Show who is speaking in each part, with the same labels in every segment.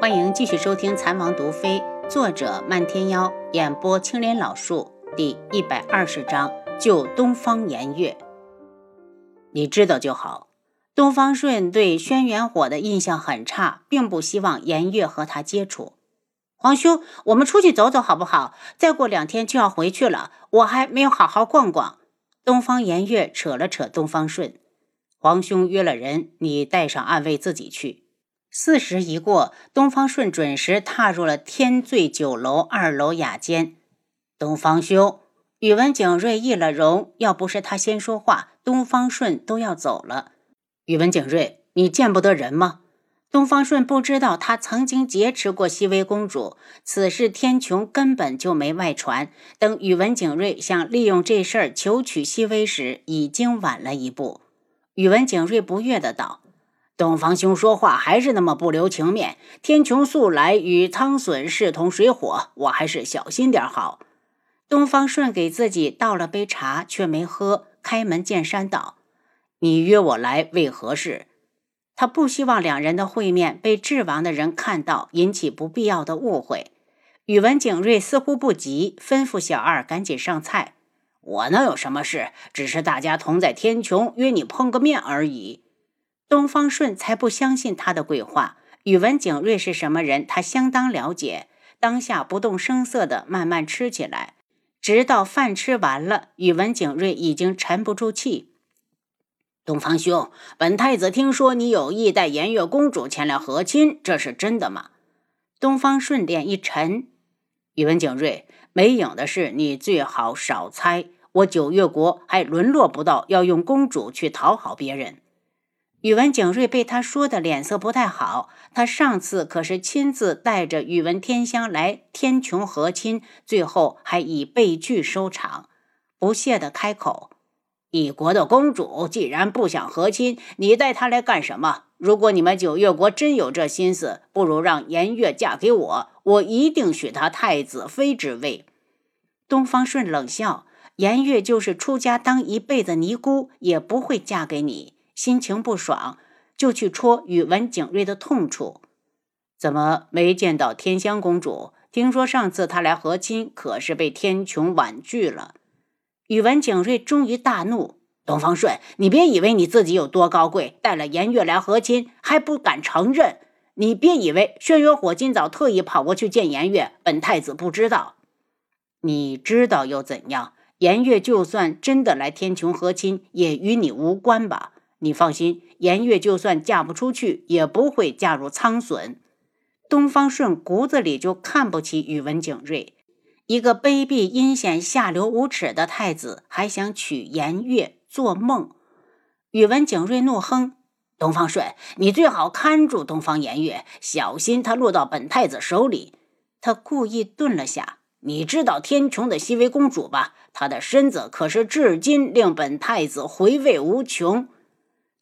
Speaker 1: 欢迎继续收听《残王毒妃》，作者漫天妖，演播青莲老树，第一百二十章救东方颜月。你知道就好。东方顺对轩辕火的印象很差，并不希望颜月和他接触。皇兄，我们出去走走好不好？再过两天就要回去了，我还没有好好逛逛。东方颜月扯了扯东方顺，皇兄约了人，你带上暗卫自己去。四时一过，东方顺准时踏入了天醉酒楼二楼雅间。东方兄，宇文景睿易了容，要不是他先说话，东方顺都要走了。宇文景睿，你见不得人吗？东方顺不知道他曾经劫持过熹微公主，此事天穹根本就没外传。等宇文景睿想利用这事儿求取熹微时，已经晚了一步。宇文景睿不悦的道。东方兄说话还是那么不留情面。天穹素来与苍隼势同水火，我还是小心点好。东方顺给自己倒了杯茶，却没喝，开门见山道：“你约我来为何事？”他不希望两人的会面被智王的人看到，引起不必要的误会。宇文景睿似乎不急，吩咐小二赶紧上菜。我能有什么事？只是大家同在天穹，约你碰个面而已。东方顺才不相信他的鬼话。宇文景睿是什么人，他相当了解。当下不动声色地慢慢吃起来，直到饭吃完了，宇文景睿已经沉不住气。东方兄，本太子听说你有意带颜月公主前来和亲，这是真的吗？东方顺脸一沉。宇文景睿，没影的事，你最好少猜。我九月国还沦落不到要用公主去讨好别人。宇文景睿被他说的脸色不太好，他上次可是亲自带着宇文天香来天穹和亲，最后还以被拒收场，不屑的开口：“一国的公主既然不想和亲，你带她来干什么？如果你们九月国真有这心思，不如让颜月嫁给我，我一定许她太子妃之位。”东方顺冷笑：“颜月就是出家当一辈子尼姑，也不会嫁给你。”心情不爽，就去戳宇文景睿的痛处。怎么没见到天香公主？听说上次她来和亲，可是被天穹婉拒了。宇文景睿终于大怒：“东方顺，你别以为你自己有多高贵，带了颜月来和亲还不敢承认？你别以为轩辕火今早特意跑过去见颜月，本太子不知道。你知道又怎样？颜月就算真的来天穹和亲，也与你无关吧？”你放心，颜月就算嫁不出去，也不会嫁入苍隼。东方顺骨子里就看不起宇文景睿，一个卑鄙阴险、下流无耻的太子，还想娶颜月，做梦！宇文景睿怒哼：“东方顺，你最好看住东方颜月，小心他落到本太子手里。”他故意顿了下：“你知道天穹的熹微公主吧？她的身子可是至今令本太子回味无穷。”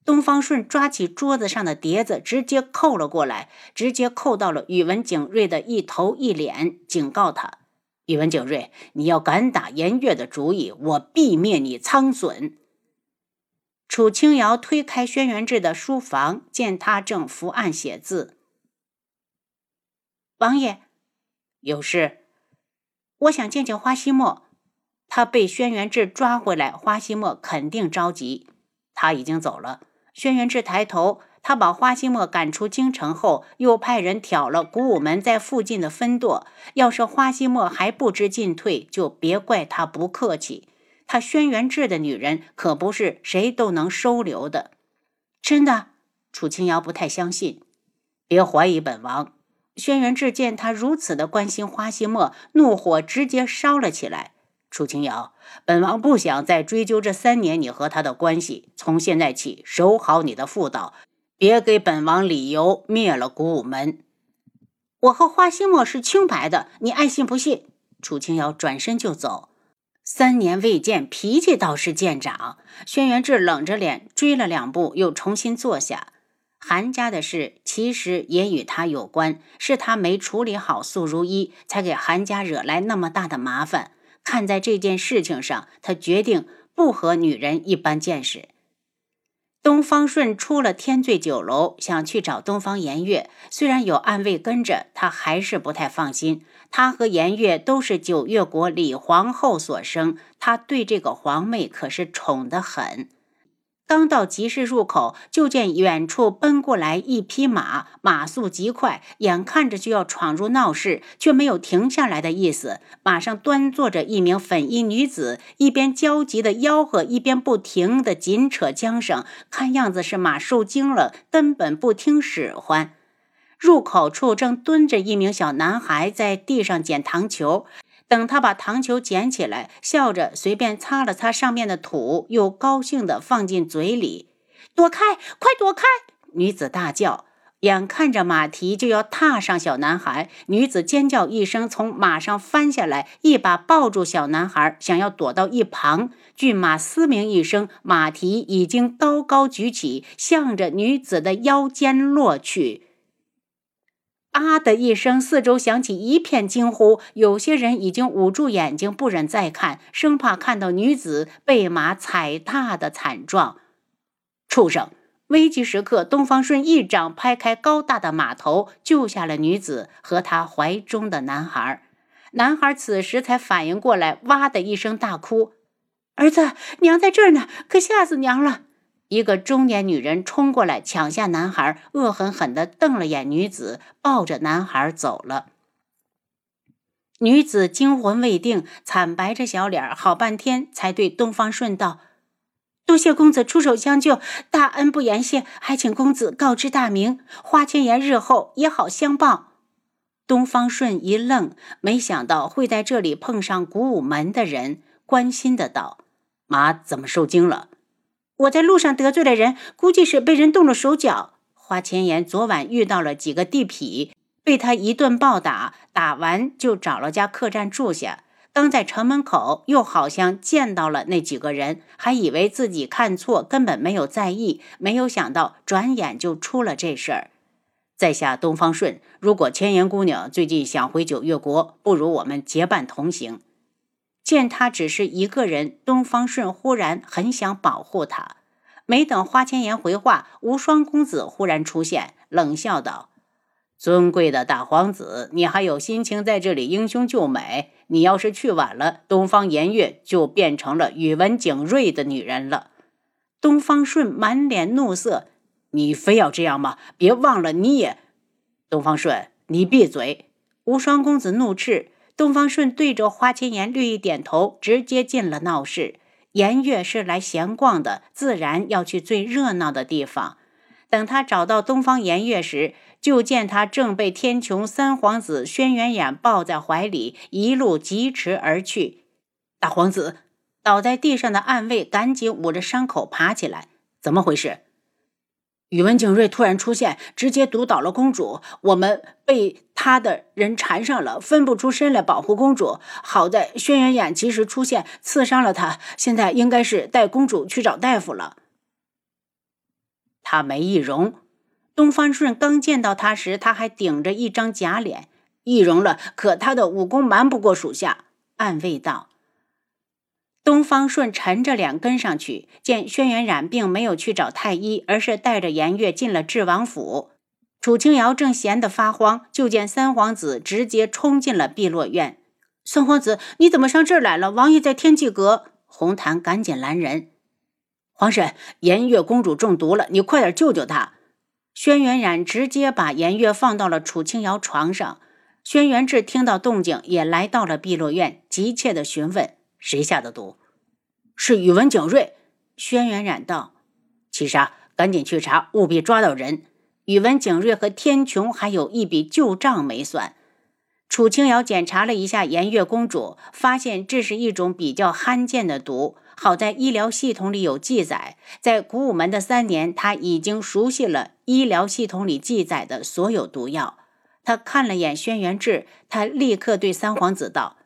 Speaker 1: 东方顺抓起桌子上的碟子，直接扣了过来，直接扣到了宇文景睿的一头一脸，警告他：“宇文景睿，你要敢打颜月的主意，我必灭你苍隼！”楚清瑶推开轩辕志的书房，见他正伏案写字。王爷，有事？我想见见花希墨。他被轩辕志抓回来，花希墨肯定着急。他已经走了。轩辕志抬头，他把花希墨赶出京城后，又派人挑了古武门在附近的分舵。要是花希墨还不知进退，就别怪他不客气。他轩辕志的女人可不是谁都能收留的。真的？楚清瑶不太相信。别怀疑本王。轩辕志见他如此的关心花希墨，怒火直接烧了起来。楚清瑶，本王不想再追究这三年你和他的关系。从现在起，守好你的妇道，别给本王理由灭了古武门。我和花希墨是清白的，你爱信不信。楚清瑶转身就走。三年未见，脾气倒是见长。轩辕志冷着脸追了两步，又重新坐下。韩家的事其实也与他有关，是他没处理好素如一，才给韩家惹来那么大的麻烦。看在这件事情上，他决定不和女人一般见识。东方顺出了天醉酒楼，想去找东方颜月。虽然有暗卫跟着，他还是不太放心。他和颜月都是九月国李皇后所生，他对这个皇妹可是宠得很。刚到集市入口，就见远处奔过来一匹马，马速极快，眼看着就要闯入闹市，却没有停下来的意思。马上端坐着一名粉衣女子，一边焦急的吆喝，一边不停的紧扯缰绳，看样子是马受惊了，根本不听使唤。入口处正蹲着一名小男孩，在地上捡糖球。等他把糖球捡起来，笑着随便擦了擦上面的土，又高兴地放进嘴里。躲开，快躲开！女子大叫。眼看着马蹄就要踏上小男孩，女子尖叫一声，从马上翻下来，一把抱住小男孩，想要躲到一旁。骏马嘶鸣一声，马蹄已经高高举起，向着女子的腰间落去。啊的一声，四周响起一片惊呼。有些人已经捂住眼睛，不忍再看，生怕看到女子被马踩踏的惨状。畜生！危急时刻，东方顺一掌拍开高大的马头，救下了女子和她怀中的男孩。男孩此时才反应过来，哇的一声大哭：“儿子，娘在这儿呢，可吓死娘了！”一个中年女人冲过来抢下男孩，恶狠狠地瞪了眼女子，抱着男孩走了。女子惊魂未定，惨白着小脸，好半天才对东方顺道：“多谢公子出手相救，大恩不言谢，还请公子告知大名，花千颜日后也好相报。”东方顺一愣，没想到会在这里碰上古武门的人，关心的道：“马怎么受惊了？”我在路上得罪了人，估计是被人动了手脚。花千颜昨晚遇到了几个地痞，被他一顿暴打，打完就找了家客栈住下。刚在城门口，又好像见到了那几个人，还以为自己看错，根本没有在意。没有想到，转眼就出了这事儿。在下东方顺，如果千颜姑娘最近想回九月国，不如我们结伴同行。见他只是一个人，东方顺忽然很想保护他。没等花千颜回话，无双公子忽然出现，冷笑道：“尊贵的大皇子，你还有心情在这里英雄救美？你要是去晚了，东方颜月就变成了宇文景睿的女人了。”东方顺满脸怒色：“你非要这样吗？别忘了，你也……”东方顺，你闭嘴！无双公子怒斥。东方顺对着花千颜略一点头，直接进了闹市。颜月是来闲逛的，自然要去最热闹的地方。等他找到东方颜月时，就见他正被天穹三皇子轩辕衍抱在怀里，一路疾驰而去。大皇子倒在地上的暗卫赶紧捂着伤口爬起来，怎么回事？宇文景睿突然出现，直接毒倒了公主。我们被他的人缠上了，分不出身来保护公主。好在轩辕衍及时出现，刺伤了他。现在应该是带公主去找大夫了。他没易容。东方顺刚见到他时，他还顶着一张假脸，易容了。可他的武功瞒不过属下。暗卫道。东方顺沉着脸跟上去，见轩辕染并没有去找太医，而是带着颜月进了智王府。楚清瑶正闲得发慌，就见三皇子直接冲进了碧落院。三皇子，你怎么上这儿来了？王爷在天际阁。红檀赶紧拦人。皇婶，颜月公主中毒了，你快点救救她。轩辕染直接把颜月放到了楚清瑶床上。轩辕志听到动静，也来到了碧落院，急切地询问。谁下的毒？是宇文景睿。轩辕染道：“七杀，赶紧去查，务必抓到人。宇文景睿和天穹还有一笔旧账没算。”楚清瑶检查了一下颜月公主，发现这是一种比较罕见的毒。好在医疗系统里有记载，在古武门的三年，他已经熟悉了医疗系统里记载的所有毒药。他看了眼轩辕志，他立刻对三皇子道。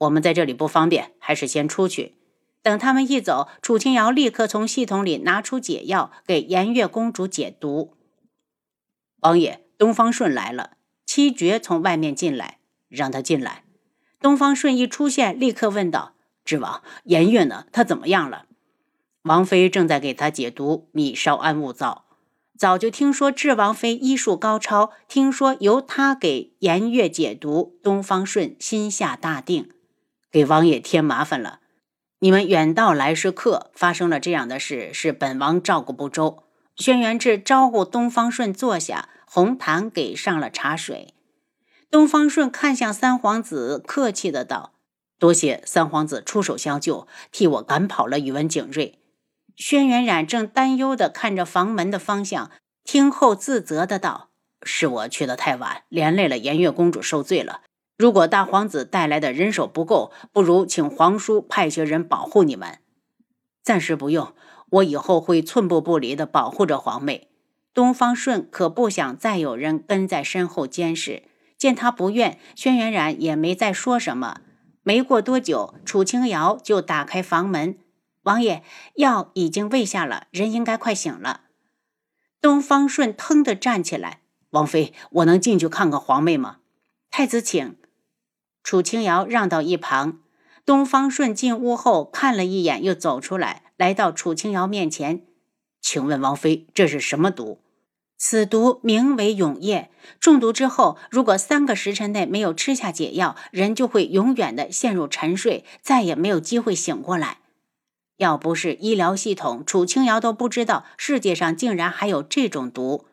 Speaker 1: 我们在这里不方便，还是先出去。等他们一走，楚清瑶立刻从系统里拿出解药，给颜月公主解毒。王爷，东方顺来了。七绝从外面进来，让他进来。东方顺一出现，立刻问道：“知王，颜月呢？他怎么样了？”王妃正在给他解毒，你稍安勿躁。早就听说智王妃医术高超，听说由她给颜月解毒，东方顺心下大定，给王爷添麻烦了。你们远道来是客，发生了这样的事，是本王照顾不周。轩辕志招呼东方顺坐下，红檀给上了茶水。东方顺看向三皇子，客气的道：“多谢三皇子出手相救，替我赶跑了宇文景睿。”轩辕染正担忧的看着房门的方向，听后自责的道：“是我去的太晚，连累了颜月公主受罪了。如果大皇子带来的人手不够，不如请皇叔派些人保护你们。暂时不用，我以后会寸步不离地保护着皇妹。”东方顺可不想再有人跟在身后监视，见他不愿，轩辕染也没再说什么。没过多久，楚清瑶就打开房门。王爷，药已经喂下了，人应该快醒了。东方顺腾地站起来：“王妃，我能进去看看皇妹吗？”太子请。楚清瑶让到一旁。东方顺进屋后看了一眼，又走出来，来到楚清瑶面前：“请问王妃，这是什么毒？”此毒名为永夜，中毒之后，如果三个时辰内没有吃下解药，人就会永远的陷入沉睡，再也没有机会醒过来。要不是医疗系统，楚清瑶都不知道世界上竟然还有这种毒。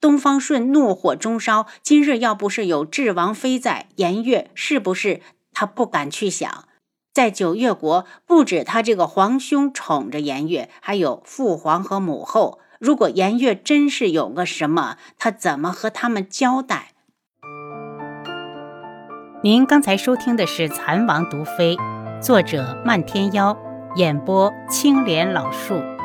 Speaker 1: 东方顺怒火中烧，今日要不是有智王妃在，颜月是不是他不敢去想？在九月国，不止他这个皇兄宠着颜月，还有父皇和母后。如果颜月真是有个什么，他怎么和他们交代？
Speaker 2: 您刚才收听的是《蚕王毒妃》，作者漫天妖。演播青莲老树。